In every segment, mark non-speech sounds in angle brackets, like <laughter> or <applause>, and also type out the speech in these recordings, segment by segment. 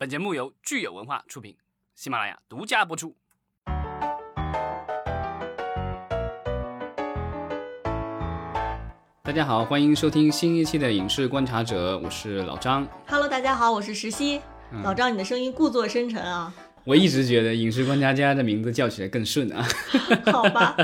本节目由聚友文化出品，喜马拉雅独家播出。大家好，欢迎收听新一期的《影视观察者》，我是老张。Hello，大家好，我是石溪。嗯老张，你的声音故作深沉啊，我一直觉得《影视观察家》的名字叫起来更顺啊。<laughs> 好吧。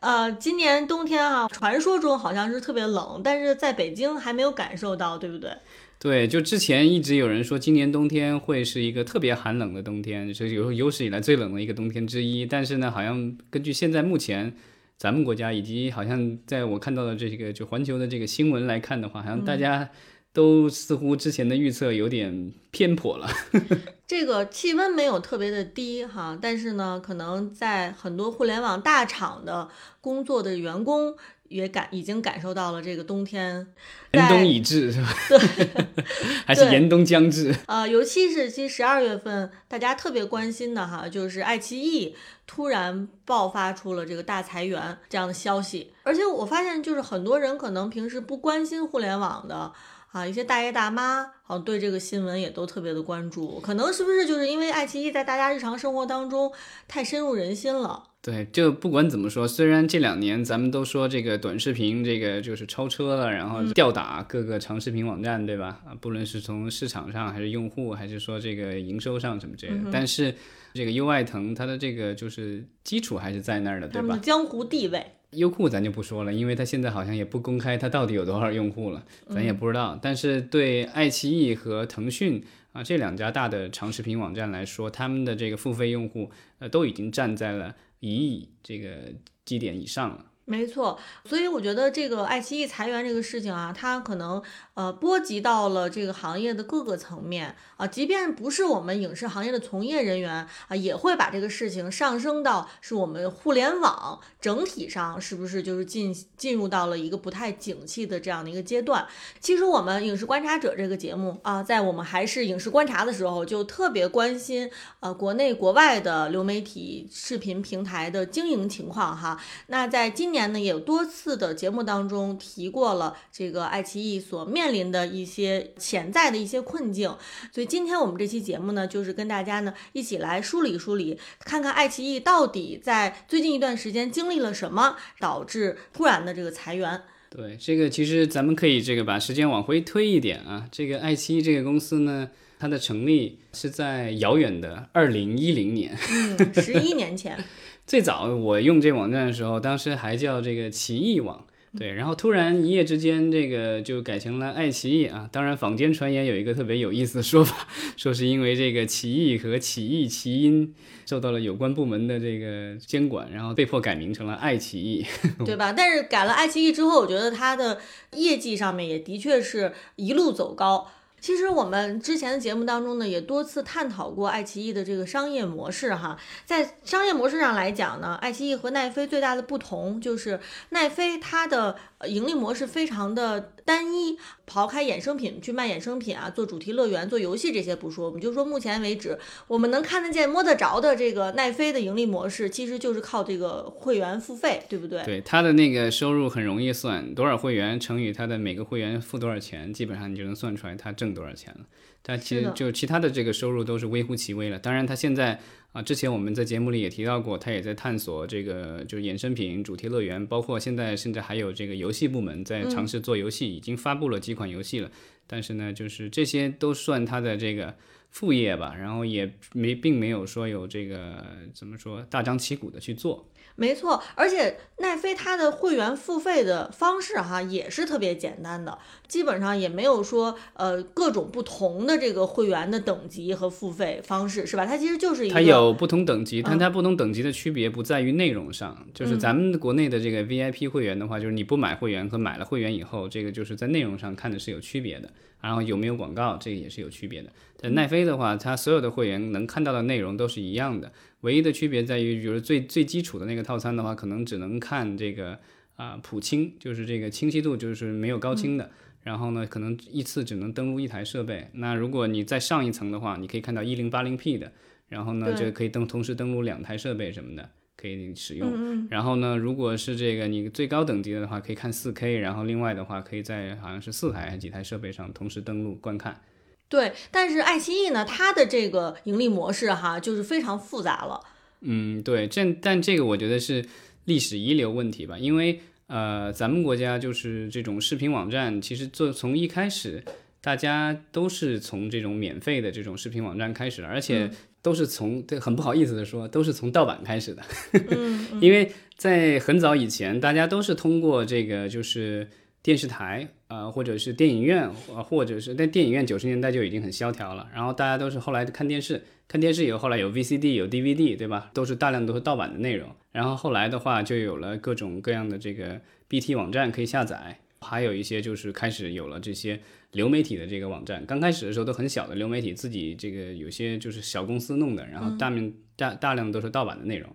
呃，今年冬天啊，传说中好像是特别冷，但是在北京还没有感受到，对不对？对，就之前一直有人说今年冬天会是一个特别寒冷的冬天，是有有史以来最冷的一个冬天之一。但是呢，好像根据现在目前咱们国家以及好像在我看到的这个就环球的这个新闻来看的话，好像大家都似乎之前的预测有点偏颇了。<laughs> 这个气温没有特别的低哈，但是呢，可能在很多互联网大厂的工作的员工也感已经感受到了这个冬天。严冬已至是吧？对 <laughs> 还是严冬将至？呃，尤其是其实十二月份大家特别关心的哈，就是爱奇艺突然爆发出了这个大裁员这样的消息，而且我发现就是很多人可能平时不关心互联网的。啊，一些大爷大妈好像对这个新闻也都特别的关注，可能是不是就是因为爱奇艺在大家日常生活当中太深入人心了？对，就不管怎么说，虽然这两年咱们都说这个短视频这个就是超车了，然后吊打各个长视频网站，对吧？啊，不论是从市场上，还是用户，还是说这个营收上什么之类的，但是这个优爱腾它的这个就是基础还是在那儿的，对吧？江湖地位，优酷咱就不说了，因为它现在好像也不公开它到底有多少用户了，咱也不知道。但是对爱奇艺和腾讯啊这两家大的长视频网站来说，他们的这个付费用户呃都已经站在了一亿这个基点以上了。没错，所以我觉得这个爱奇艺裁员这个事情啊，它可能呃波及到了这个行业的各个层面啊，即便不是我们影视行业的从业人员啊，也会把这个事情上升到是我们互联网整体上是不是就是进进入到了一个不太景气的这样的一个阶段。其实我们影视观察者这个节目啊，在我们还是影视观察的时候，就特别关心呃国内国外的流媒体视频平台的经营情况哈。那在今年呢，也有多次的节目当中提过了这个爱奇艺所面临的一些潜在的一些困境，所以今天我们这期节目呢，就是跟大家呢一起来梳理梳理，看看爱奇艺到底在最近一段时间经历了什么，导致突然的这个裁员。对，这个其实咱们可以这个把时间往回推一点啊。这个爱奇艺这个公司呢，它的成立是在遥远的二零一零年。嗯，十一年前，最早我用这网站的时候，当时还叫这个奇异网，对，然后突然一夜之间，这个就改成了爱奇艺啊。当然，坊间传言有一个特别有意思的说法，<laughs> 说是因为这个奇异和奇异奇音受到了有关部门的这个监管，然后被迫改名成了爱奇艺。<laughs> 对吧？但是改了爱奇艺之后，我觉得它的业绩上面也的确是一路走高。其实我们之前的节目当中呢，也多次探讨过爱奇艺的这个商业模式哈。在商业模式上来讲呢，爱奇艺和奈飞最大的不同就是奈飞它的盈利模式非常的单一，刨开衍生品去卖衍生品啊，做主题乐园、做游戏这些不说，我们就说目前为止我们能看得见、摸得着的这个奈飞的盈利模式，其实就是靠这个会员付费，对不对？对它的那个收入很容易算，多少会员乘以它的每个会员付多少钱，基本上你就能算出来它挣多少钱了。它其实就其他的这个收入都是微乎其微了。当然，他现在啊，之前我们在节目里也提到过，他也在探索这个就是衍生品、主题乐园，包括现在甚至还有这个游戏部门在尝试做游戏，已经发布了几款游戏了。但是呢，就是这些都算他的这个副业吧，然后也没并没有说有这个怎么说大张旗鼓的去做。没错，而且奈飞它的会员付费的方式哈也是特别简单的，基本上也没有说呃各种不同的这个会员的等级和付费方式，是吧？它其实就是一个它有不同等级，嗯但它不同等级的区别不在于内容上，就是咱们国内的这个 VIP 会员的话，就是你不买会员和买了会员以后，这个就是在内容上看的是有区别的，然后有没有广告，这个也是有区别的。但奈飞的话，它所有的会员能看到的内容都是一样的，唯一的区别在于，比如最最基础的那个套餐的话，可能只能看这个啊、普清，就是这个清晰度就是没有高清的。然后呢，可能一次只能登录一台设备。那如果你再上一层的话，你可以看到一零八零 P 的，然后呢，就可以登同时登录两台设备什么的，可以使用。嗯然后呢，如果是这个你最高等级的话，可以看四 K，然后另外的话可以在好像是四台还是几台设备上同时登录观看。对，但是爱奇艺呢，它的这个盈利模式哈，就是非常复杂了。嗯，对，这但这个我觉得是历史遗留问题吧，因为呃，咱们国家就是这种视频网站，其实做从一开始，大家都是从这种免费的这种视频网站开始，而且都是从对很不好意思的说，都是从盗版开始的，<laughs> 因为在很早以前，大家都是通过这个就是电视台。呃，或者是电影院，呃，或者是但电影院九十年代就已经很萧条了，然后大家都是后来看电视，看电视以后，后来有 VCD 有 DVD，对吧？都是大量都是盗版的内容，然后后来的话就有了各种各样的这个 BT 网站可以下载，还有一些就是开始有了这些流媒体的这个网站，刚开始的时候都很小的流媒体，自己这个有些就是小公司弄的，然后大面大大量都是盗版的内容。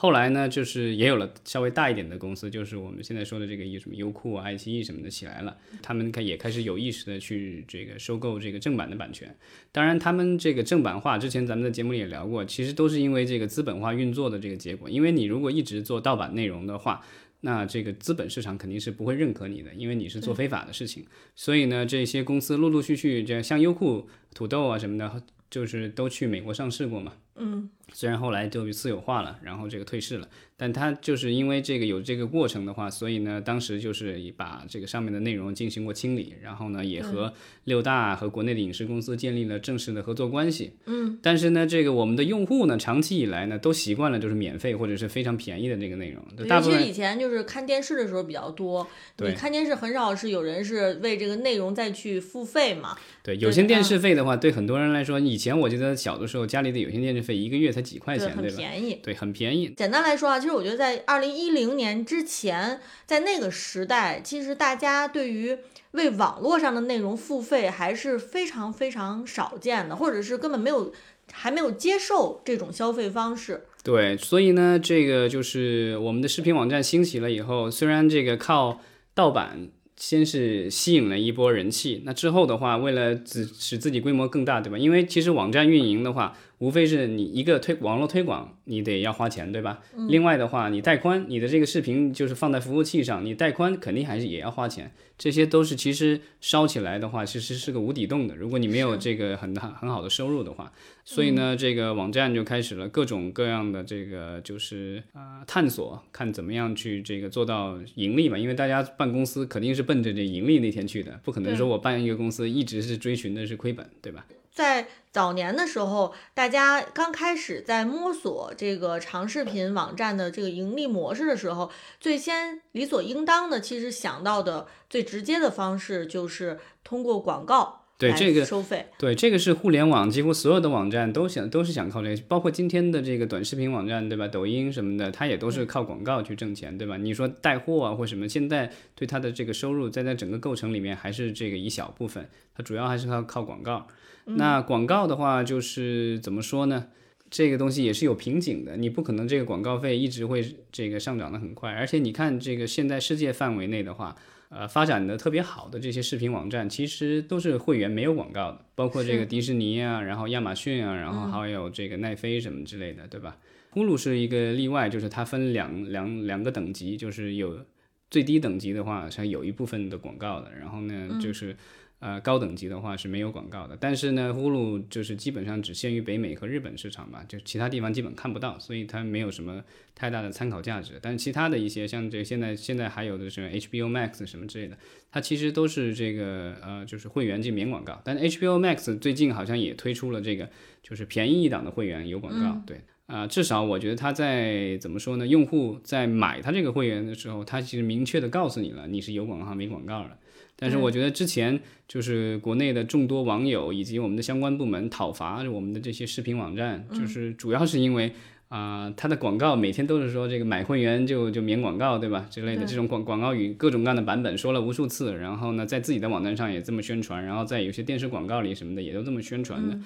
后来呢，就是也有了稍微大一点的公司，就是我们现在说的这个什么优酷、爱奇艺什么的起来了，他们开也开始有意识的去这个收购这个正版的版权。当然，他们这个正版化之前咱们的节目里也聊过，其实都是因为这个资本化运作的这个结果。因为你如果一直做盗版内容的话，那这个资本市场肯定是不会认可你的，因为你是做非法的事情。所以呢，这些公司陆陆续续，这像优酷、土豆啊什么的，就是都去美国上市过嘛。嗯。虽然后来就私有化了，然后这个退市了，但他就是因为这个有这个过程的话，所以呢，当时就是把这个上面的内容进行过清理，然后呢，也和六大和国内的影视公司建立了正式的合作关系。嗯，但是呢，这个我们的用户呢，长期以来呢，都习惯了就是免费或者是非常便宜的那个内容。尤其以前就是看电视的时候比较多，你看电视很少是有人是为这个内容再去付费嘛。对，有线电视费的话，对很多人来说，以前我记得小的时候家里的有线电视费一个月才几块钱，对吧？很便宜，对，很便宜。简单来说啊，其实我觉得在二零一零年之前，在那个时代，其实大家对于为网络上的内容付费还是非常非常少见的，或者是根本没有还没有接受这种消费方式。对，所以呢，这个就是我们的视频网站兴起了以后，虽然这个靠盗版。先是吸引了一波人气，那之后的话，为了使使自己规模更大，对吧？因为其实网站运营的话，无非是你一个推网络推广，你得要花钱，对吧？另外的话，你带宽，你的这个视频就是放在服务器上，你带宽肯定还是也要花钱。这些都是其实烧起来的话，其实是个无底洞的。如果你没有这个很很很好的收入的话，所以呢，这个网站就开始了各种各样的这个就是啊探索，看怎么样去这个做到盈利嘛。因为大家办公司肯定是奔着这盈利那天去的，不可能说我办一个公司一直是追寻的是亏本，对吧？在早年的时候，大家刚开始在摸索这个长视频网站的这个盈利模式的时候，最先理所应当的，其实想到的最直接的方式就是通过广告对这个收费。对，这个是互联网几乎所有的网站都想都是想靠这个，包括今天的这个短视频网站，对吧？抖音什么的，它也都是靠广告去挣钱，对吧？你说带货啊或什么，现在对它的这个收入，在在整个构成里面还是这个一小部分，它主要还是靠靠广告。那广告的话，就是怎么说呢？这个东西也是有瓶颈的，你不可能这个广告费一直会这个上涨的很快。而且你看这个现在世界范围内的话，呃，发展的特别好的这些视频网站，其实都是会员没有广告的，包括这个迪士尼啊，然后亚马逊啊，然后还有这个奈飞什么之类的，对吧？呼噜是一个例外，就是它分两两两个等级，就是有最低等级的话，像有一部分的广告的，然后呢就是。呃，高等级的话是没有广告的，但是呢，呼噜就是基本上只限于北美和日本市场吧，就其他地方基本看不到，所以它没有什么太大的参考价值。但是其他的一些，像这现在现在还有的是 HBO Max 什么之类的，它其实都是这个呃，就是会员进免广告。但是 HBO Max 最近好像也推出了这个，就是便宜一档的会员有广告。对，啊，至少我觉得它在怎么说呢？用户在买它这个会员的时候，它其实明确的告诉你了，你是有广告没广告的。但是我觉得之前就是国内的众多网友以及我们的相关部门讨伐我们的这些视频网站，就是主要是因为啊，它的广告每天都是说这个买会员就就免广告，对吧？之类的这种广广告语各种各样的版本说了无数次，然后呢，在自己的网站上也这么宣传，然后在有些电视广告里什么的也都这么宣传的。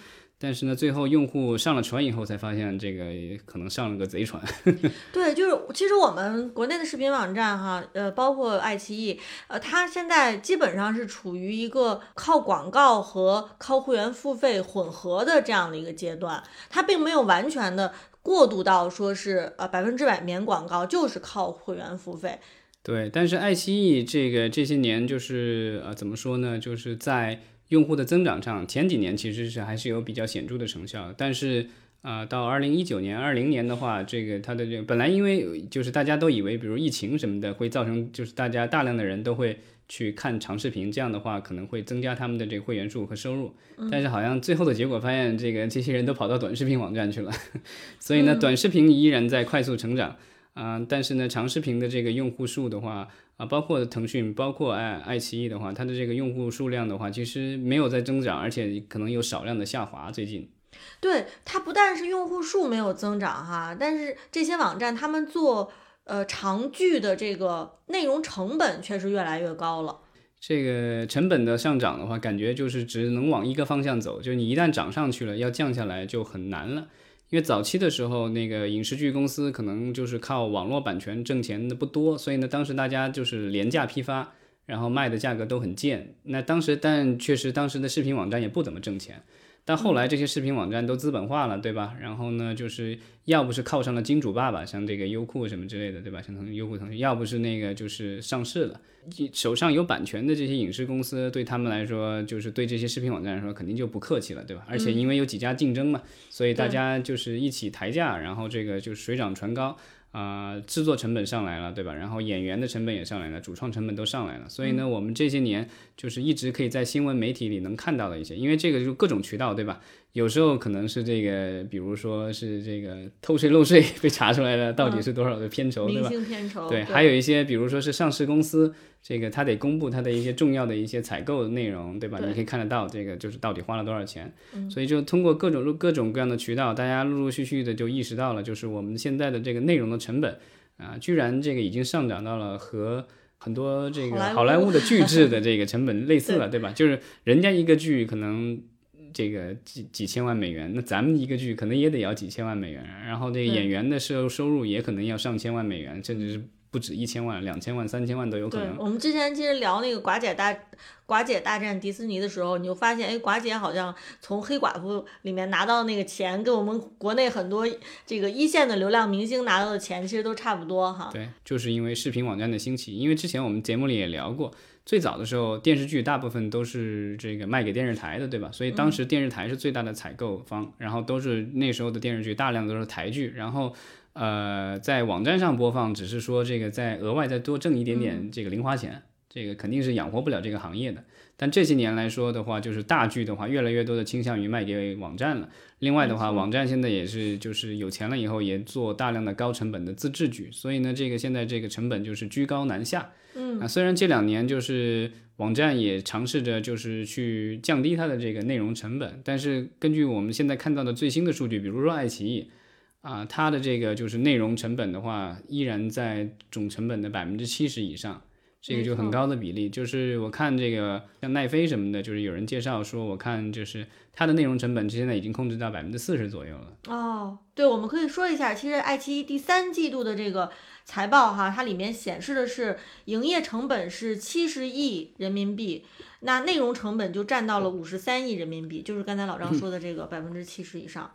但是呢，最后用户上了船以后，才发现这个可能上了个贼船。<laughs> 对，就是其实我们国内的视频网站哈，呃，包括爱奇艺，呃，它现在基本上是处于一个靠广告和靠会员付费混合的这样的一个阶段，它并没有完全的过渡到说是呃百分之百免广告，就是靠会员付费。对，但是爱奇艺这个这些年就是呃怎么说呢，就是在。用户的增长上，前几年其实是还是有比较显著的成效，但是啊，到二零一九年、二零年的话，这个它的这个本来因为就是大家都以为，比如疫情什么的会造成，就是大家大量的人都会去看长视频，这样的话可能会增加他们的这个会员数和收入，但是好像最后的结果发现，这个这些人都跑到短视频网站去了，<laughs> 所以呢，短视频依然在快速成长。啊，但是呢，长视频的这个用户数的话，啊，包括腾讯，包括爱爱奇艺的话，它的这个用户数量的话，其实没有在增长，而且可能有少量的下滑。最近，对它不但是用户数没有增长哈，但是这些网站他们做呃长剧的这个内容成本却是越来越高了。这个成本的上涨的话，感觉就是只能往一个方向走，就是你一旦涨上去了，要降下来就很难了。因为早期的时候，那个影视剧公司可能就是靠网络版权挣钱的不多，所以呢，当时大家就是廉价批发，然后卖的价格都很贱。那当时，但确实当时的视频网站也不怎么挣钱。但后来这些视频网站都资本化了，对吧？然后呢，就是要不是靠上了金主爸爸，像这个优酷什么之类的，对吧？像腾讯、优酷、腾讯，要不是那个就是上市了，手上有版权的这些影视公司，对他们来说，就是对这些视频网站来说，肯定就不客气了，对吧？而且因为有几家竞争嘛，所以大家就是一起抬价，然后这个就水涨船高。啊，制作成本上来了，对吧？然后演员的成本也上来了，主创成本都上来了。所以呢，我们这些年就是一直可以在新闻媒体里能看到的一些，因为这个就各种渠道，对吧？有时候可能是这个，比如说是这个偷税漏税被查出来了，到底是多少的片酬，对吧？片酬。对，还有一些，比如说是上市公司，这个他得公布他的一些重要的一些采购内容，对吧？你可以看得到这个就是到底花了多少钱。所以就通过各种各种各样的渠道，大家陆陆续续的就意识到了，就是我们现在的这个内容的成本啊，居然这个已经上涨到了和很多这个好莱坞的巨制的这个成本类似了，<laughs> 对吧？就是人家一个剧可能。这个几几千万美元，那咱们一个剧可能也得要几千万美元，然后这个演员的收收入也可能要上千万美元，甚至是不止一千万、两千万、三千万都有可能。我们之前其实聊那个寡姐大寡姐大战迪士尼的时候，你就发现，哎，寡姐好像从黑寡妇里面拿到那个钱，跟我们国内很多这个一线的流量明星拿到的钱其实都差不多哈。对，就是因为视频网站的兴起，因为之前我们节目里也聊过。最早的时候，电视剧大部分都是这个卖给电视台的，对吧？所以当时电视台是最大的采购方，然后都是那时候的电视剧大量都是台剧，然后呃在网站上播放，只是说这个再额外再多挣一点点这个零花钱，这个肯定是养活不了这个行业的。但这些年来说的话，就是大剧的话，越来越多的倾向于卖给网站了。另外的话，网站现在也是就是有钱了以后，也做大量的高成本的自制剧，所以呢，这个现在这个成本就是居高难下。嗯，啊，虽然这两年就是网站也尝试着就是去降低它的这个内容成本，但是根据我们现在看到的最新的数据，比如说爱奇艺，啊，它的这个就是内容成本的话，依然在总成本的百分之七十以上，这个就很高的比例。就是我看这个像奈飞什么的，就是有人介绍说，我看就是它的内容成本现在已经控制到百分之四十左右了。哦，对，我们可以说一下，其实爱奇艺第三季度的这个。财报哈，它里面显示的是营业成本是七十亿人民币，那内容成本就占到了五十三亿人民币，就是刚才老张 <laughs> 说的这个百分之七十以上。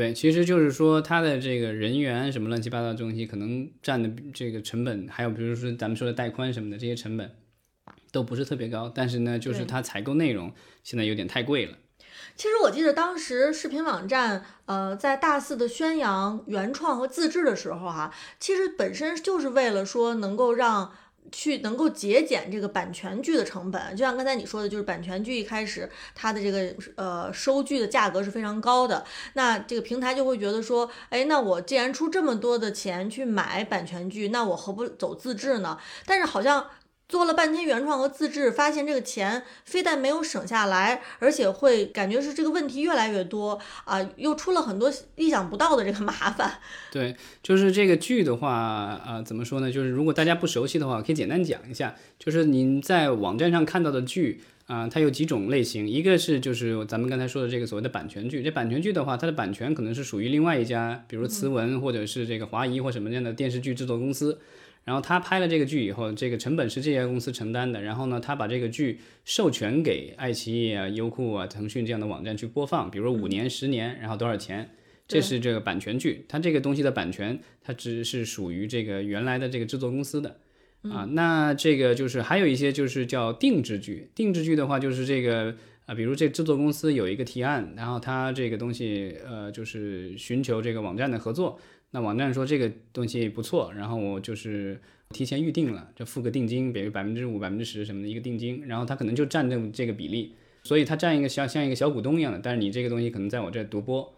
对，其实就是说它的这个人员什么乱七八糟的东西，可能占的这个成本，还有比如说咱们说的带宽什么的这些成本，都不是特别高，但是呢，就是它采购内容现在有点太贵了。其实我记得当时视频网站，呃，在大肆的宣扬原创和自制的时候，哈，其实本身就是为了说能够让去能够节俭这个版权剧的成本。就像刚才你说的，就是版权剧一开始它的这个呃收剧的价格是非常高的，那这个平台就会觉得说，哎，那我既然出这么多的钱去买版权剧，那我何不走自制呢？但是好像。做了半天原创和自制，发现这个钱非但没有省下来，而且会感觉是这个问题越来越多啊，又出了很多意想不到的这个麻烦。<laughs> 对，就是这个剧的话，啊，怎么说呢？就是如果大家不熟悉的话，可以简单讲一下。就是您在网站上看到的剧啊，它有几种类型，一个是就是咱们刚才说的这个所谓的版权剧。这版权剧的话，它的版权可能是属于另外一家，比如慈文或者是这个华谊或什么样的电视剧制作公司。然后他拍了这个剧以后，这个成本是这家公司承担的。然后呢，他把这个剧授权给爱奇艺啊、优酷啊、腾讯这样的网站去播放，比如五年、十年，然后多少钱？这是这个版权剧。它这个东西的版权，它只是属于这个原来的这个制作公司的啊。那这个就是还有一些就是叫定制剧。定制剧的话，就是这个啊，比如这制作公司有一个提案，然后他这个东西呃就是寻求这个网站的合作，那网站说这个东西不错，然后我就是提前预定了，就付个定金，比如百分之五、百分之十什么的一个定金，然后他可能就占这这个比例，所以他占一个像像一个小股东一样的，但是你这个东西可能在我这独播。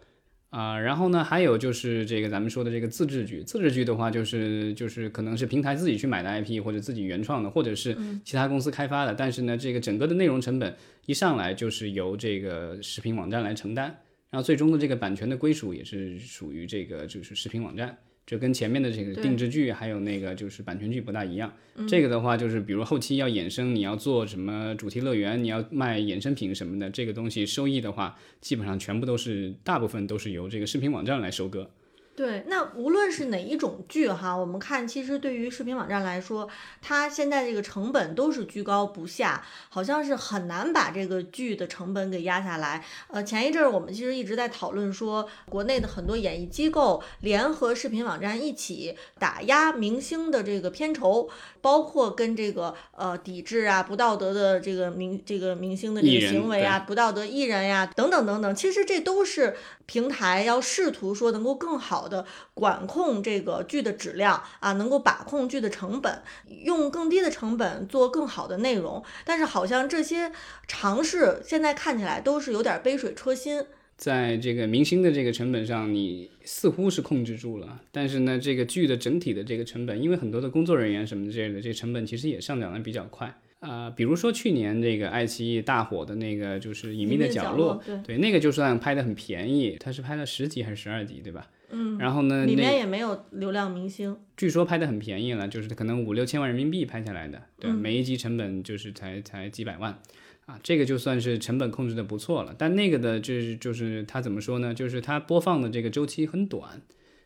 啊，然后呢，还有就是这个咱们说的这个自制剧，自制剧的话，就是就是可能是平台自己去买的 IP，或者自己原创的，或者是其他公司开发的，但是呢，这个整个的内容成本一上来就是由这个视频网站来承担，然后最终的这个版权的归属也是属于这个就是视频网站。这跟前面的这个定制剧还有那个就是版权剧不大一样。这个的话就是，比如后期要衍生，你要做什么主题乐园，你要卖衍生品什么的，这个东西收益的话，基本上全部都是大部分都是由这个视频网站来收割。对，那无论是哪一种剧哈，我们看其实对于视频网站来说，它现在这个成本都是居高不下，好像是很难把这个剧的成本给压下来。呃，前一阵儿我们其实一直在讨论说，国内的很多演艺机构联合视频网站一起打压明星的这个片酬，包括跟这个呃抵制啊不道德的这个明这个明星的这个行为啊，不道德艺人呀等等等等，其实这都是平台要试图说能够更好。好的管控这个剧的质量啊，能够把控剧的成本，用更低的成本做更好的内容。但是好像这些尝试现在看起来都是有点杯水车薪。在这个明星的这个成本上，你似乎是控制住了，但是呢，这个剧的整体的这个成本，因为很多的工作人员什么之类的，这成本其实也上涨的比较快。啊，比如说去年这个爱奇艺大火的那个就是《隐秘的角落》，对，那个就算拍的很便宜，它是拍了十集还是十二集，对吧？嗯，然后呢？里面也没有流量明星。据说拍的很便宜了，就是可能五六千万人民币拍下来的，对，每一集成本就是才才几百万，啊，这个就算是成本控制的不错了。但那个的，就是就是它怎么说呢？就是它播放的这个周期很短，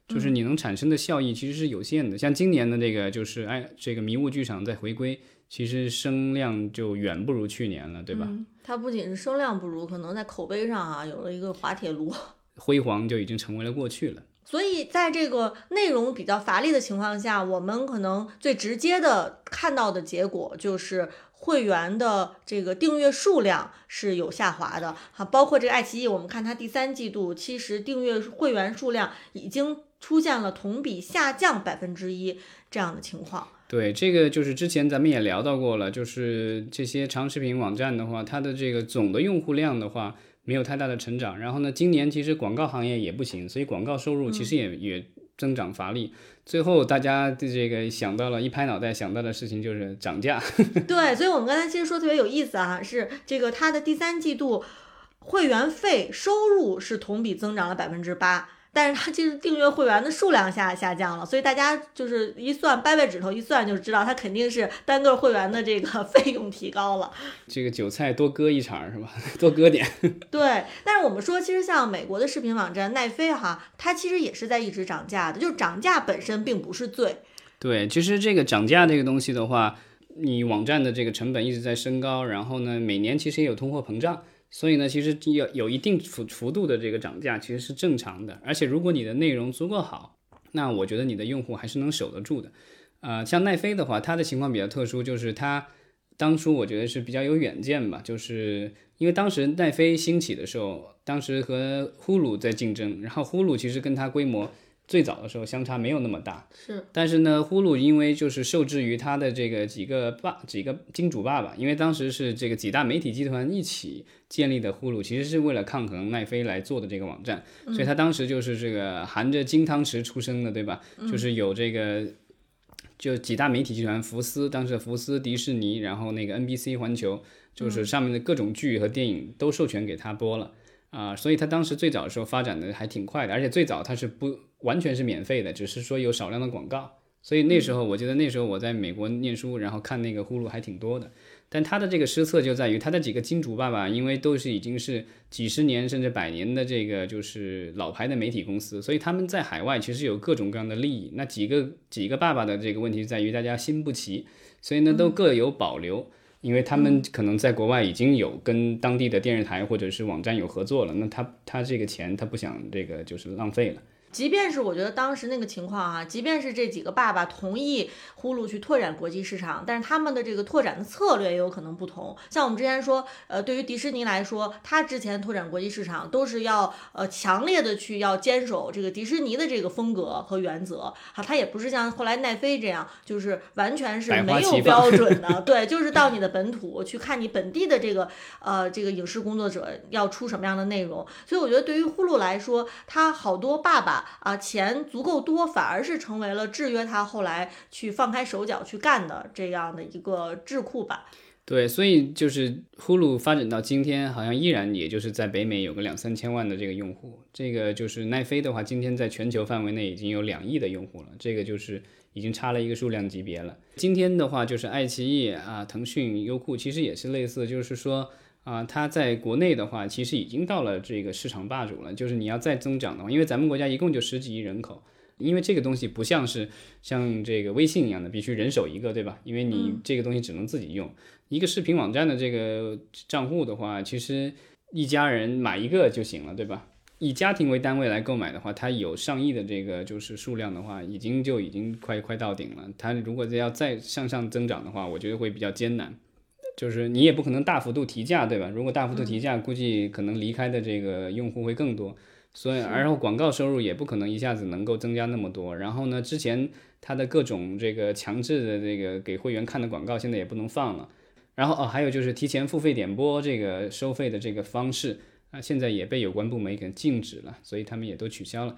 就是你能产生的效益其实是有限的。像今年的这个，就是哎，这个迷雾剧场在回归，其实声量就远不如去年了，对吧？它不仅是声量不如，可能在口碑上啊，有了一个滑铁卢，<laughs> 辉煌就已经成为了过去了。所以，在这个内容比较乏力的情况下，我们可能最直接的看到的结果就是会员的这个订阅数量是有下滑的。哈，包括这个爱奇艺，我们看它第三季度，其实订阅会员数量已经出现了同比下降百分之一这样的情况。对，这个就是之前咱们也聊到过了，就是这些长视频网站的话，它的这个总的用户量的话。没有太大的成长，然后呢，今年其实广告行业也不行，所以广告收入其实也也增长乏力。最后大家的这个想到了一拍脑袋想到的事情就是涨价。<laughs> 对，所以我们刚才其实说特别有意思啊，是这个它的第三季度会员费收入是同比增长了百分之八。但是它其实订阅会员的数量下下降了，所以大家就是一算掰掰指头一算就知道，它肯定是单个会员的这个 <laughs> 费用提高了。这个韭菜多割一茬是吧？<laughs> 多割点。<laughs> 对，但是我们说，其实像美国的视频网站奈飞哈，它其实也是在一直涨价的，就是涨价本身并不是罪。对，其实这个涨价这个东西的话，你网站的这个成本一直在升高，然后呢，每年其实也有通货膨胀。所以呢，其实有有一定幅幅度的这个涨价，其实是正常的。而且如果你的内容足够好，那我觉得你的用户还是能守得住的。呃，像奈飞的话，它的情况比较特殊，就是它当初我觉得是比较有远见吧，就是因为当时奈飞兴起的时候，当时和呼噜在竞争，然后呼噜其实跟它规模。最早的时候相差没有那么大，是，但是呢，呼噜因为就是受制于他的这个几个爸几个金主爸爸，因为当时是这个几大媒体集团一起建立的呼噜，其实是为了抗衡奈飞来做的这个网站，所以他当时就是这个含着金汤匙出生的，对吧？就是有这个就几大媒体集团，福斯当时福斯、迪士尼，然后那个 NBC 环球，就是上面的各种剧和电影都授权给他播了。啊，所以他当时最早的时候发展的还挺快的，而且最早他是不完全是免费的，只是说有少量的广告。所以那时候我记得那时候我在美国念书，然后看那个呼噜还挺多的。但他的这个失策就在于他的几个金主爸爸，因为都是已经是几十年甚至百年的这个就是老牌的媒体公司，所以他们在海外其实有各种各样的利益。那几个几个爸爸的这个问题在于大家心不齐，所以呢都各有保留。因为他们可能在国外已经有跟当地的电视台或者是网站有合作了，那他他这个钱他不想这个就是浪费了，即便是我觉得当时那个情况啊，即便是这几个爸爸同意呼噜去拓展国际市场，但是他们的这个拓展的策略也有可能不同。像我们之前说，呃，对于迪士尼来说，他之前拓展国际市场都是要呃强烈的去要坚守这个迪士尼的这个风格和原则啊，他也不是像后来奈飞这样，就是完全是没有标准的，<laughs> 对，就是到你的本土去看你本地的这个呃这个影视工作者要出什么样的内容。所以我觉得对于呼噜来说，他好多爸爸。啊，钱足够多，反而是成为了制约他后来去放开手脚去干的这样的一个智库吧。对，所以就是呼噜发展到今天，好像依然也就是在北美有个两三千万的这个用户。这个就是奈飞的话，今天在全球范围内已经有两亿的用户了，这个就是已经差了一个数量级别了。今天的话，就是爱奇艺啊、腾讯、优酷其实也是类似，就是说。啊，它在国内的话，其实已经到了这个市场霸主了。就是你要再增长的话，因为咱们国家一共就十几亿人口，因为这个东西不像是像这个微信一样的，必须人手一个，对吧？因为你这个东西只能自己用。一个视频网站的这个账户的话，其实一家人买一个就行了，对吧？以家庭为单位来购买的话，它有上亿的这个就是数量的话，已经就已经快快到顶了。它如果要再向上增长的话，我觉得会比较艰难。就是你也不可能大幅度提价，对吧？如果大幅度提价，估计可能离开的这个用户会更多，所以，然后广告收入也不可能一下子能够增加那么多。然后呢，之前它的各种这个强制的这个给会员看的广告，现在也不能放了。然后哦，还有就是提前付费点播这个收费的这个方式啊，现在也被有关部门给禁止了，所以他们也都取消了。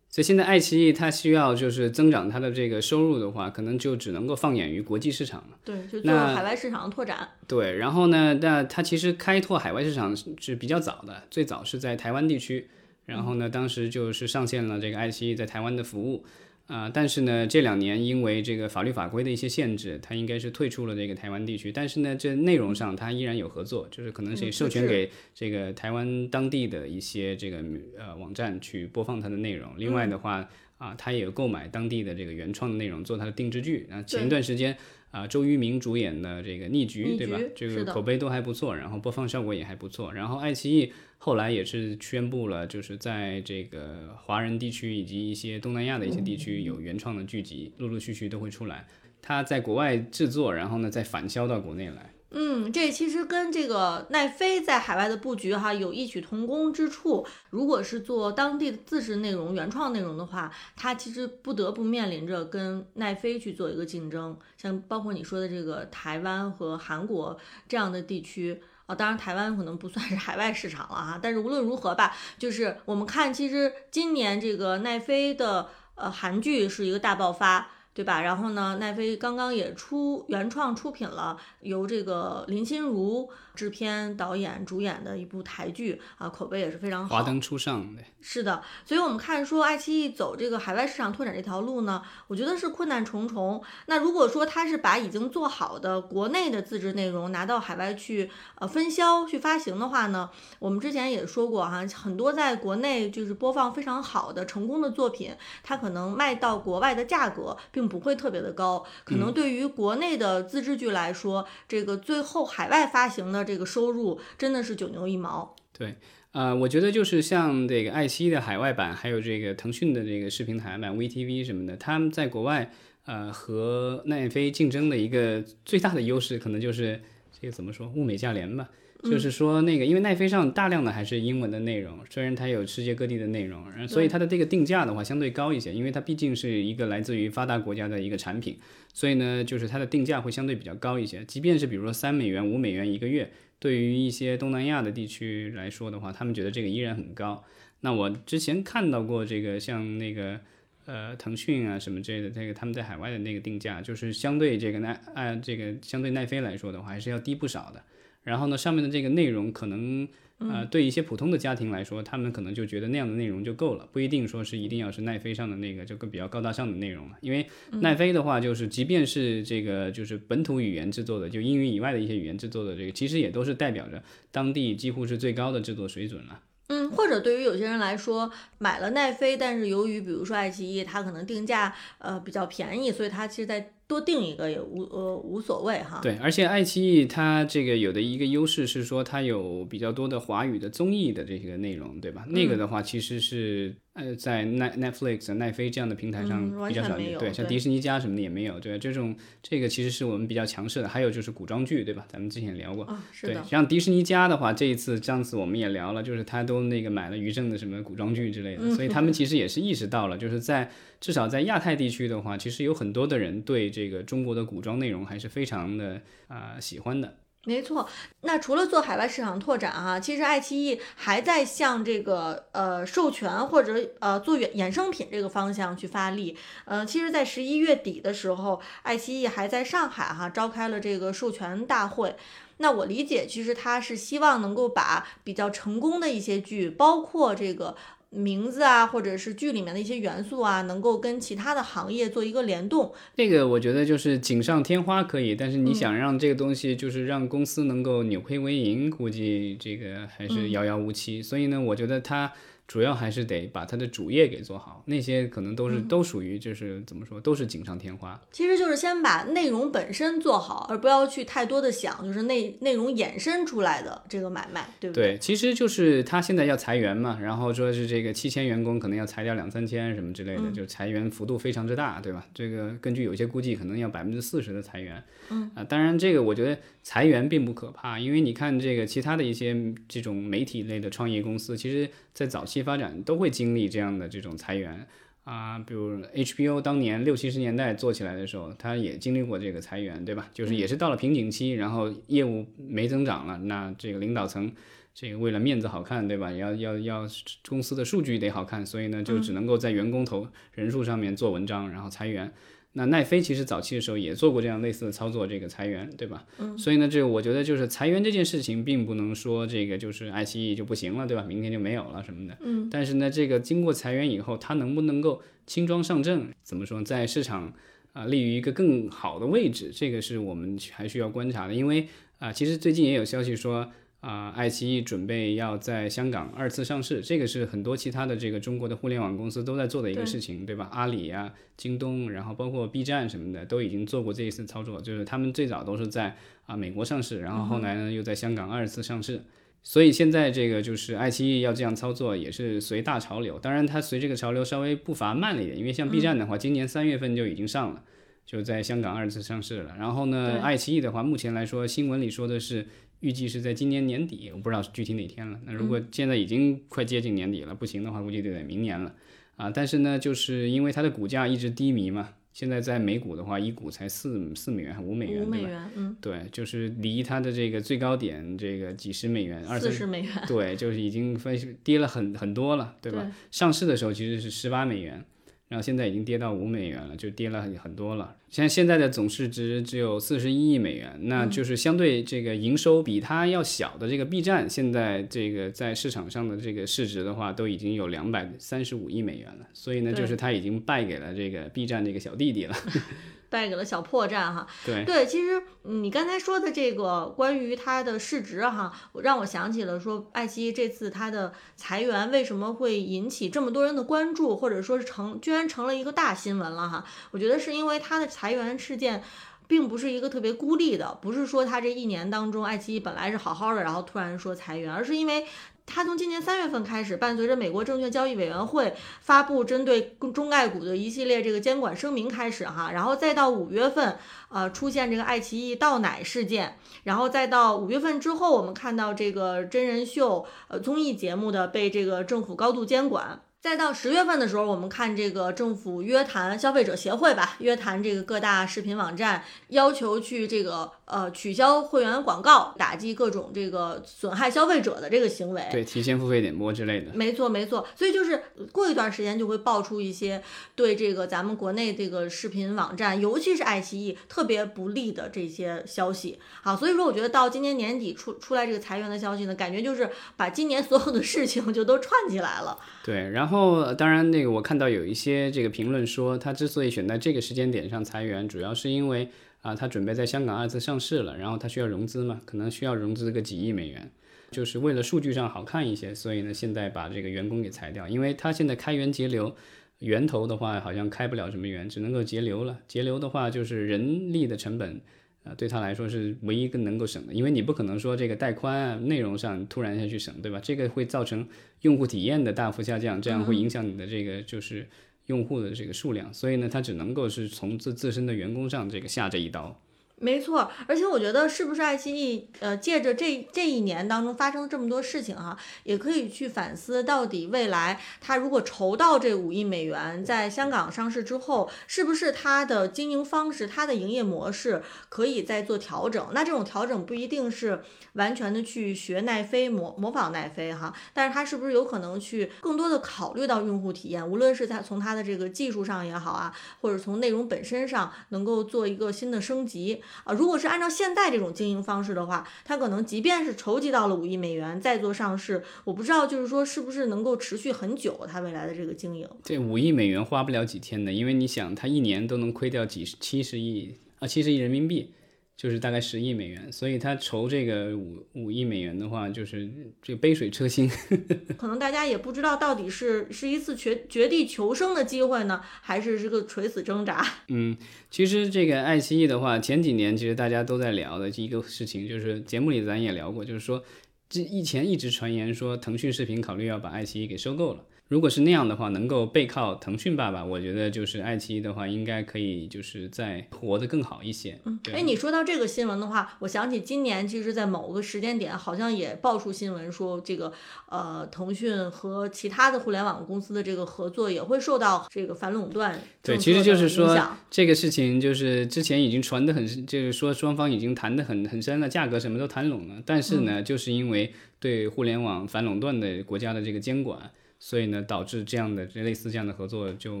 所以现在爱奇艺它需要就是增长它的这个收入的话，可能就只能够放眼于国际市场了。对，就做海外市场拓展。对，然后呢，那它其实开拓海外市场是比较早的，最早是在台湾地区，然后呢，当时就是上线了这个爱奇艺在台湾的服务。啊，但是呢，这两年因为这个法律法规的一些限制，它应该是退出了这个台湾地区。但是呢，这内容上它依然有合作，就是可能是授权给这个台湾当地的一些这个呃网站去播放它的内容。另外的话，啊，它也有购买当地的这个原创的内容做它的定制剧。那前一段时间。啊，周渝民主演的这个《逆局》，对吧？这个口碑都还不错，然后播放效果也还不错。然后爱奇艺后来也是宣布了，就是在这个华人地区以及一些东南亚的一些地区有原创的剧集，陆陆续续都会出来。它在国外制作，然后呢再返销到国内来。嗯，这其实跟这个奈飞在海外的布局哈有异曲同工之处。如果是做当地的自制内容、原创内容的话，它其实不得不面临着跟奈飞去做一个竞争。像包括你说的这个台湾和韩国这样的地区啊，当然台湾可能不算是海外市场了哈。但是无论如何吧，就是我们看，其实今年这个奈飞的呃韩剧是一个大爆发。对吧？然后呢，奈飞刚刚也出原创出品了，由这个林心如。制片、导演、主演的一部台剧啊，口碑也是非常好。华灯初上，对，是的。所以，我们看说爱奇艺走这个海外市场拓展这条路呢，我觉得是困难重重。那如果说它是把已经做好的国内的自制内容拿到海外去呃分销、去发行的话呢，我们之前也说过哈，很多在国内就是播放非常好的成功的作品，它可能卖到国外的价格并不会特别的高，可能对于国内的自制剧来说，这个最后海外发行的。这个收入真的是九牛一毛。对，呃，我觉得就是像这个爱奇艺的海外版，还有这个腾讯的这个视频台版 VTV 什么的，他们在国外呃和奈飞竞争的一个最大的优势，可能就是这个怎么说，物美价廉吧。就是说，那个因为奈飞上大量的还是英文的内容，虽然它有世界各地的内容，所以它的这个定价的话相对高一些，因为它毕竟是一个来自于发达国家的一个产品，所以呢，就是它的定价会相对比较高一些。即便是比如说三美元、五美元一个月，对于一些东南亚的地区来说的话，他们觉得这个依然很高。那我之前看到过这个像那个呃腾讯啊什么之类的，这个他们在海外的那个定价，就是相对这个奈啊这个相对奈飞来说的话，还是要低不少的。然后呢，上面的这个内容可能，呃，对一些普通的家庭来说，他们可能就觉得那样的内容就够了，不一定说是一定要是奈飞上的那个就更比较高大上的内容了。因为奈飞的话，就是即便是这个就是本土语言制作的，就英语以外的一些语言制作的这个，其实也都是代表着当地几乎是最高的制作水准了。嗯，或者对于有些人来说，买了奈飞，但是由于比如说爱奇艺，它可能定价呃比较便宜，所以它其实在多定一个也无呃无所谓哈。对，而且爱奇艺它这个有的一个优势是说它有比较多的华语的综艺的这个内容，对吧？那个的话其实是呃在奈 Netflix、奈飞这样的平台上比较少有对，像迪士尼家什么的也没有，对，这种这个其实是我们比较强势的。还有就是古装剧，对吧？咱们之前聊过。对，，像迪士尼家的话，这一次上次我们也聊了，就是他都那个买了于正的什么古装剧之类嗯的，所以他们其实也是意识到了，就是在至少在亚太地区的话，其实有很多的人对这个中国的古装内容还是非常的啊、喜欢的。没错，那除了做海外市场拓展哈、其实爱奇艺还在向这个呃授权或者呃做衍衍生品这个方向去发力。呃，其实，在十一月底的时候，爱奇艺还在上海哈、召开了这个授权大会。那我理解，其实他是希望能够把比较成功的一些剧，包括这个名字啊，或者是剧里面的一些元素啊，能够跟其他的行业做一个联动。这个我觉得就是锦上添花可以，但是嗯你想让这个东西就是让公司能够扭亏为盈，估计这个还嗯是遥遥无期。所以呢，我觉得它主要还是得把它的主业给做好，那些可能都嗯是、都属于就是怎么说，都是锦上添花。其实就是先把内容本身做好，而不要去太多的想，就是内内容衍生出来的这个买卖，对不对？对，其实就是他现在要裁员嘛，然后说是这个七千员工可能要裁掉两三千什么之类的，就裁员幅度非常之大，对吧？这个根据有些估计，可能要百分之四十的裁员。嗯啊，当然这个我觉得裁员并不可怕，因为你看这个其他的一些这种媒体类的创业公司，其实在早期发展都会经历这样的这种裁员。啊，比如 HBO 当年六七十年代做起来的时候，它也经历过这个裁员，对吧？就是也是到了瓶颈期，然后业务没增长了，那这个领导层这个为了面子好看，对吧？要要要公司的数据得好看，所以呢，就只能够在员工投人数上面做文章，然后裁员。那奈飞其实早期的时候也做过这样类似的操作，这个裁员，对吧？嗯。所以呢，这个我觉得就是裁员这件事情，并不能说这个就是爱奇艺就不行了，对吧？明天就没有了什么的。嗯。但是呢，这个经过裁员以后，它能不能够轻装上阵？怎么说，在市场啊、立于一个更好的位置，这个是我们还需要观察的。因为啊、其实最近也有消息说。啊、爱奇艺准备要在香港二次上市，这个是很多其他的这个中国的互联网公司都在做的一个事情，对吧？阿里呀、京东，然后包括 B 站什么的，都已经做过这一次操作，就是他们最早都是在啊、美国上市，然后后来呢又在香港二次上市。所以现在这个就是爱奇艺要这样操作，也是随大潮流。当然，它随这个潮流稍微步伐慢了一点，因为像 B 站的话，今年三月份就已经上了，就在香港二次上市了。然后呢，爱奇艺的话，目前来说新闻里说的是预计是在今年年底，我不知道具体哪天了。那如果现在已经快接近年底了，不行的话，估计就得明年了啊。但是呢，就是因为它的股价一直低迷嘛，现在在美股的话，一股才四四美元还五美元，对吧？五美元，嗯，对，就是离它的这个最高点这个几十美元，二十美元，对，就是已经分跌了很很多了，对吧？上市的时候其实是十八美元，然后现在已经跌到五美元了，就跌了很很多了。现在现在的总市值只有四十一亿美元，那就是相对这个营收比它要小的这个 B 站，现在这个在市场上的这个市值的话，都已经有两百三十五亿美元了。所以呢，就是它已经败给了这个 B 站这个小弟弟了。<laughs> 败给了小破绽哈。对其实嗯你刚才说的这个关于它的市值哈，我让我想起了说，爱奇艺这次它的裁员为什么会引起这么多人的关注，或者说是成居然成了一个大新闻了哈？我觉得是因为它的裁员事件。并不是一个特别孤立的，不是说它这一年当中，爱奇艺本来是好好的，然后突然说裁员，而是因为它从今年三月份开始，伴随着美国证券交易委员会发布针对中概股的一系列这个监管声明开始哈，然后再到五月份，呃，出现这个爱奇艺倒奶事件，然后再到五月份之后，我们看到这个真人秀呃综艺节目的被这个政府高度监管。再到十月份的时候，我们看这个政府约谈消费者协会吧，约谈这个各大视频网站，要求去这个呃取消会员广告，打击各种这个损害消费者的这个行为。对，提前付费点播之类的。没错，没错，所以就是过一段时间就会爆出一些对这个咱们国内这个视频网站，尤其是爱奇艺特别不利的这些消息。好，所以说我觉得到今年年底出出来这个裁员的消息呢，感觉就是把今年所有的事情就都串起来了。对，然后然后当然那个我看到有一些这个评论说，他之所以选在这个时间点上裁员，主要是因为啊、他准备在香港二次上市了，然后他需要融资嘛，可能需要融资个几亿美元，就是为了数据上好看一些，所以呢现在把这个员工给裁掉，因为他现在开源节流。源头的话好像开不了什么源，只能够节流了。节流的话就是人力的成本。啊，对他来说是唯一更能够省的，因为你不可能说这个带宽啊、内容上突然下去省，对吧？这个会造成用户体验的大幅下降，这样会影响你的这个就是用户的这个数量，所以呢，他只能够是从自自身的员工上这个下这一刀。没错，而且我觉得是不是爱奇艺呃，借着这这一年当中发生了这么多事情哈，也可以去反思到底未来它如果筹到这五亿美元，在香港上市之后，是不是它的经营方式、它的营业模式可以再做调整？那这种调整不一定是完全的去学奈飞模模仿奈飞哈，但是它是不是有可能去更多的考虑到用户体验？无论是在从它的这个技术上也好啊，或者从内容本身上能够做一个新的升级。啊，如果是按照现在这种经营方式的话，它可能即便是筹集到了五亿美元再做上市，我不知道就是说是不是能够持续很久，它未来的这个经营。这五亿美元花不了几天的，因为你想，它一年都能亏掉几十七十亿啊，七十亿人民币。就是大概十亿美元，所以他筹这个五五亿美元的话，就是这杯水车薪。<laughs> 可能大家也不知道到底是是一次绝绝地求生的机会呢，还是这个垂死挣扎。嗯，其实这个爱奇艺的话，前几年其实大家都在聊的一个事情，就是节目里咱也聊过，就是说这以前一直传言说腾讯视频考虑要把爱奇艺给收购了。如果是那样的话，能够背靠腾讯爸爸，我觉得就是爱奇艺的话，应该可以就是再活得更好一些。嗯，哎，你说到这个新闻的话，我想起今年其实，在某个时间点，好像也爆出新闻说，这个呃，腾讯和其他的互联网公司的这个合作也会受到这个反垄断。对，其实就是说这个事情就是之前已经传得很，就是说双方已经谈得很很深了，价格什么都谈拢了，但是呢，就是因为对互联网反垄断的国家的这个监管。所以呢，导致这样的这类似这样的合作就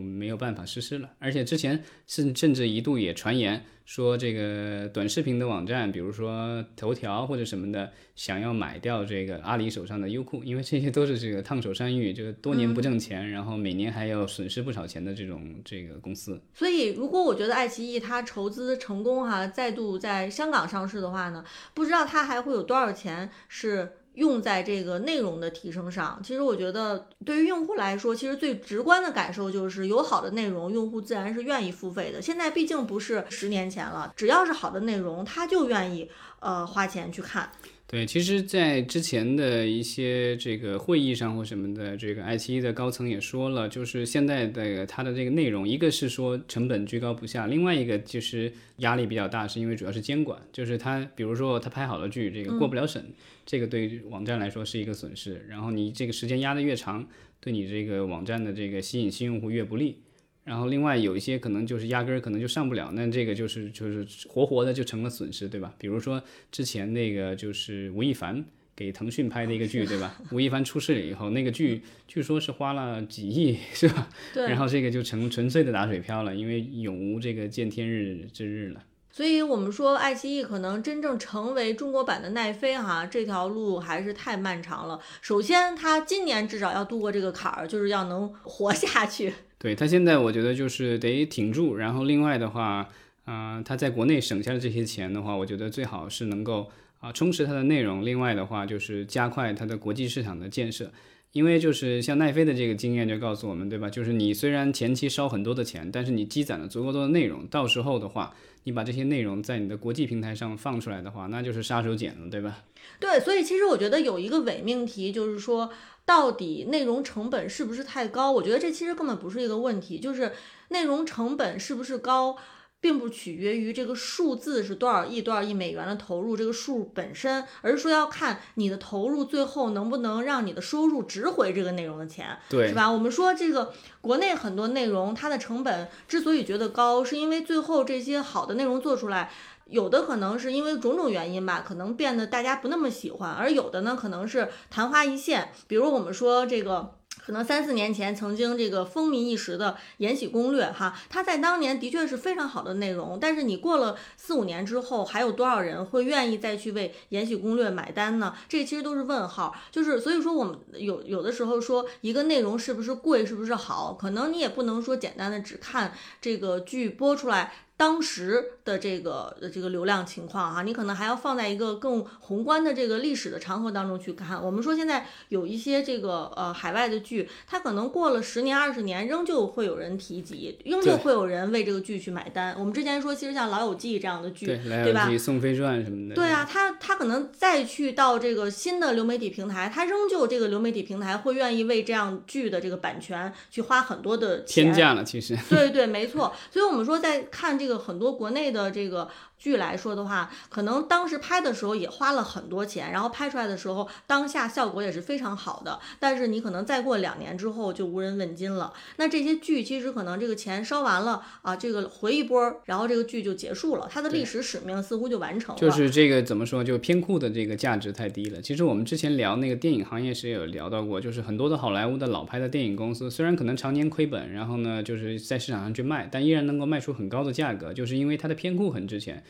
没有办法实施了。而且之前甚甚至一度也传言说，这个短视频的网站，比如说头条或者什么的，想要买掉这个阿里手上的优酷，因为这些都是这个烫手山芋，就是多年不挣钱，然后每年还要损失不少钱的这种这个公司。所以，如果我觉得爱奇艺它筹资成功哈，再度在香港上市的话呢，不知道它还会有多少钱是。用在这个内容的提升上，其实我觉得对于用户来说，其实最直观的感受就是有好的内容，用户自然是愿意付费的。现在毕竟不是十年前了，只要是好的内容，他就愿意呃花钱去看。对，其实，在之前的一些这个会议上或什么的，这个爱奇艺的高层也说了，就是现在的它的这个内容，一个是说成本居高不下，另外一个就是压力比较大，是因为主要是监管，就是它，比如说它拍好了剧，这个过不了审，这个对网站来说是一个损失。然后你这个时间压得越长，对你这个网站的这个吸引新用户越不利。然后另外有一些可能就是压根儿可能就上不了，那这个就是就是活活的就成了损失，对吧？比如说之前那个就是吴亦凡给腾讯拍的一个剧，对吧？吴亦凡出事了以后，那个剧据说是花了几亿，是吧？对。然后这个就成纯粹的打水漂了，因为永无这个见天日之日了。所以我们说，爱奇艺可能真正成为中国版的奈飞哈，这条路还是太漫长了。首先，它今年至少要度过这个坎儿，就是要能活下去。对他现在，我觉得就是得挺住。然后另外的话，啊，他在国内省下的这些钱的话，我觉得最好是能够啊充实它的内容。另外的话，就是加快它的国际市场的建设。因为就是像奈飞的这个经验就告诉我们，对吧？就是你虽然前期烧很多的钱，但是你积攒了足够多的内容，到时候的话，你把这些内容在你的国际平台上放出来的话，那就是杀手锏了，对吧？对，所以其实我觉得有一个伪命题，就是说。到底内容成本是不是太高？我觉得这其实根本不是一个问题，就是内容成本是不是高，并不取决于这个数字是多少亿、多少亿美元的投入这个数本身，而是说要看你的投入最后能不能让你的收入值回这个内容的钱，对，是吧？我们说这个国内很多内容它的成本之所以觉得高，是因为最后这些好的内容做出来。有的可能是因为种种原因吧，可能变得大家不那么喜欢，而有的呢，可能是昙花一现。比如我们说这个。可能三四年前曾经这个风靡一时的《延禧攻略》哈，它在当年的确是非常好的内容。但是你过了四五年之后，还有多少人会愿意再去为《延禧攻略》买单呢？这其实都是问号。就是所以说，我们有有的时候说一个内容是不是贵，是不是好，可能你也不能说简单的只看这个剧播出来当时的这个这个流量情况哈，你可能还要放在一个更宏观的这个历史的长河当中去看。我们说现在有一些这个呃海外的剧，它可能过了十年二十年，仍旧会有人提及，仍旧会有人为这个剧去买单。我们之前说，其实像《老友记》这样的剧，对吧？《宋飞传》什么的。对啊，他他可能再去到这个新的流媒体平台，他仍旧这个流媒体平台会愿意为这样剧的这个版权去花很多的钱。天价了，其实。对对，没错。所以我们说，在看这这个很多国内的这个。剧来说的话，可能当时拍的时候也花了很多钱，然后拍出来的时候当下效果也是非常好的。但是你可能再过两年之后就无人问津了。那这些剧其实可能这个钱烧完了啊，这个回一波，然后这个剧就结束了，它的历史使命似乎就完成了。就是这个怎么说，就片库的这个价值太低了。其实我们之前聊那个电影行业时也有聊到过，就是很多的好莱坞的老牌的电影公司，虽然可能常年亏本，然后呢就是在市场上去卖，但依然能够卖出很高的价格，就是因为它的片库很值钱。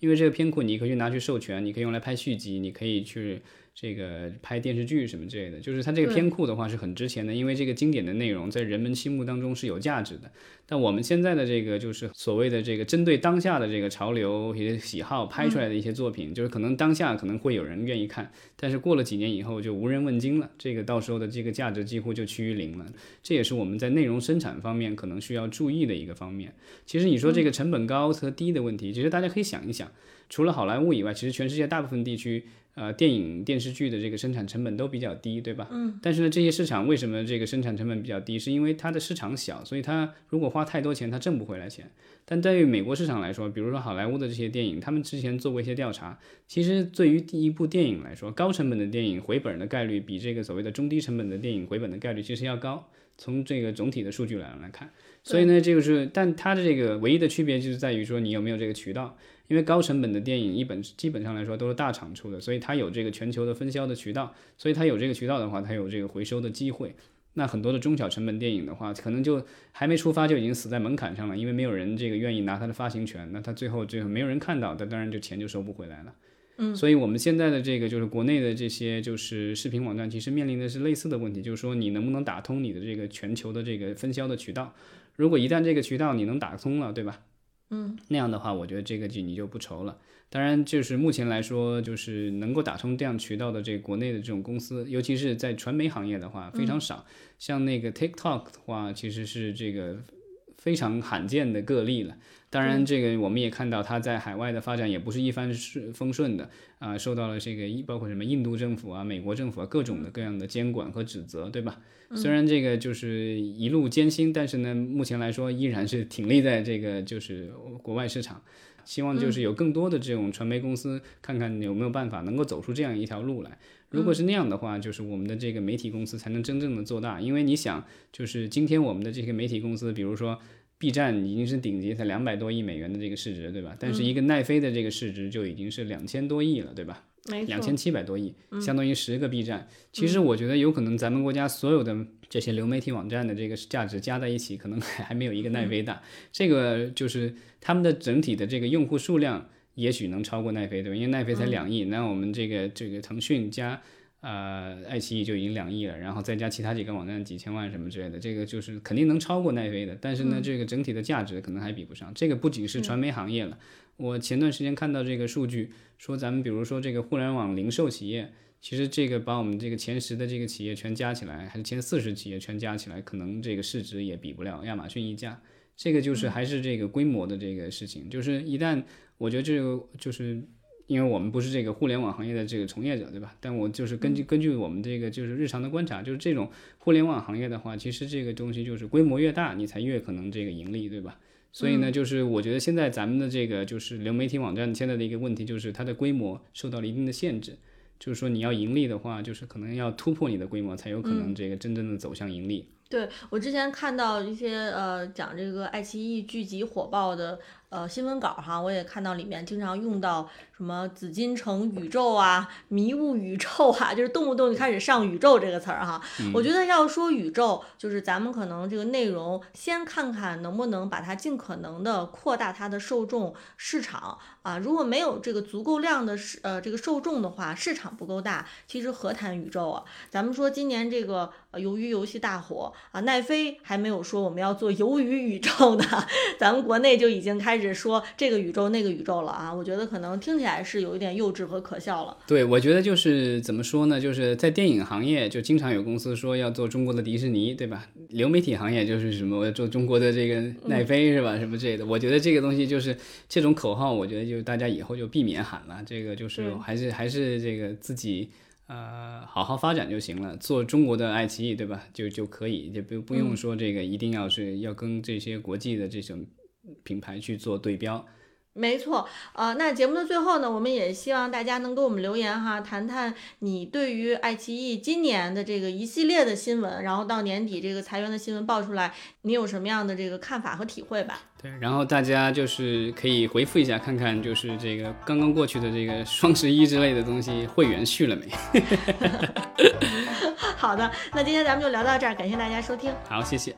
因为这个片库，你可以拿去授权，你可以用来拍续集，你可以去这个拍电视剧什么之类的。就是它这个片库的话是很值钱的，因为这个经典的内容在人们心目当中是有价值的。但我们现在的这个就是所谓的这个针对当下的这个潮流一些喜好拍出来的一些作品，就是可能当下可能会有人愿意看，但是过了几年以后就无人问津了，这个到时候的这个价值几乎就趋于零了。这也是我们在内容生产方面可能需要注意的一个方面。其实你说这个成本高和低的问题，其实大家可以想一想，除了好莱坞以外，其实全世界大部分地区。呃，电影电视剧的这个生产成本都比较低，对吧？嗯。但是呢，这些市场为什么这个生产成本比较低？是因为它的市场小，所以它如果花太多钱，它挣不回来钱。但对于美国市场来说，比如说好莱坞的这些电影，他们之前做过一些调查，其实对于第一部电影来说，高成本的电影回本的概率比这个所谓的中低成本的电影回本的概率其实要高。从这个总体的数据来来看，所以呢，这个是，但它的这个唯一的区别就是在于说你有没有这个渠道。因为高成本的电影一本基本上来说都是大厂出的，所以它有这个全球的分销的渠道，所以它有这个渠道的话，它有这个回收的机会。那很多的中小成本电影的话，可能就还没出发就已经死在门槛上了，因为没有人这个愿意拿它的发行权，那它最后最后没有人看到，那当然就钱就收不回来了。嗯，所以我们现在的这个就是国内的这些就是视频网站，其实面临的是类似的问题，就是说你能不能打通你的这个全球的这个分销的渠道？如果一旦这个渠道你能打通了，对吧？嗯，那样的话，我觉得这个剧你就不愁了。当然，就是目前来说，就是能够打通这样渠道的这国内的这种公司，尤其是在传媒行业的话，非常少。像那个 TikTok 的话，其实是这个非常罕见的个例了。当然，这个我们也看到它在海外的发展也不是一帆顺风顺的啊，受到了这个包括什么印度政府啊、美国政府啊各种的各样的监管和指责，对吧？虽然这个就是一路艰辛，但是呢，目前来说依然是挺立在这个就是国外市场。希望就是有更多的这种传媒公司，看看有没有办法能够走出这样一条路来。如果是那样的话，就是我们的这个媒体公司才能真正的做大。因为你想，就是今天我们的这个媒体公司，比如说 B 站已经是顶级，才两百多亿美元的这个市值，对吧？但是一个奈飞的这个市值就已经是两千多亿了，对吧？两千七百多亿，相当于十个 B 站。其实我觉得有可能咱们国家所有的这些流媒体网站的这个价值加在一起，可能还没有一个奈飞大。这个就是他们的整体的这个用户数量，也许能超过奈飞，对吧？因为奈飞才两亿，那我们这个这个腾讯加。呃，爱奇艺就已经两亿了，然后再加其他几个网站几千万什么之类的，这个就是肯定能超过奈飞的。但是呢，这个整体的价值可能还比不上。这个不仅是传媒行业了，我前段时间看到这个数据，说咱们比如说这个互联网零售企业，其实这个把我们这个前十的这个企业全加起来，还是前四十企业全加起来，可能这个市值也比不了亚马逊一家。这个就是还是这个规模的这个事情，就是一旦我觉得这个就是。因为我们不是这个互联网行业的这个从业者，对吧？但我就是根据根据我们这个就是日常的观察，就是这种互联网行业的话，其实这个东西就是规模越大，你才越可能这个盈利，对吧？所以呢，就是我觉得现在咱们的这个就是流媒体网站现在的一个问题，就是它的规模受到了一定的限制，就是说你要盈利的话，就是可能要突破你的规模，才有可能这个真正的走向盈利。对我之前看到一些呃讲这个爱奇艺剧集火爆的。呃，新闻稿哈，我也看到里面经常用到什么紫禁城宇宙啊、迷雾宇宙啊，<laughs> 就是动不动就开始上宇宙这个词儿哈。我觉得要说宇宙，就是咱们可能这个内容先看看能不能把它尽可能的扩大它的受众市场啊。如果没有这个足够量的市呃这个受众的话，市场不够大，其实何谈宇宙啊？咱们说今年这个。呃鱿鱼游戏大火啊，奈飞还没有说我们要做鱿鱼宇宙呢，<laughs> 咱们国内就已经开始说这个宇宙那个宇宙了啊。我觉得可能听起来是有一点幼稚和可笑了。对，我觉得就是怎么说呢？就是在电影行业，就经常有公司说要做中国的迪士尼，对吧？流媒体行业就是什么做中国的这个奈飞是吧？什么之类的。我觉得这个东西就是这种口号，我觉得就大家以后就避免喊了。这个就是还是还是这个自己。呃，好好发展就行了，做中国的爱奇艺，对吧？就就可以，就不不用说这个一定要是要跟这些国际的这种品牌去做对标。没错，呃，那节目的最后呢，我们也希望大家能给我们留言哈，谈谈你对于爱奇艺今年的这个一系列的新闻，然后到年底这个裁员的新闻爆出来，你有什么样的这个看法和体会吧？对，然后大家就是可以回复一下，看看就是这个刚刚过去的这个双十一之类的东西，会员续了没？<laughs> <laughs> 好的，那今天咱们就聊到这儿，感谢大家收听。好，谢谢。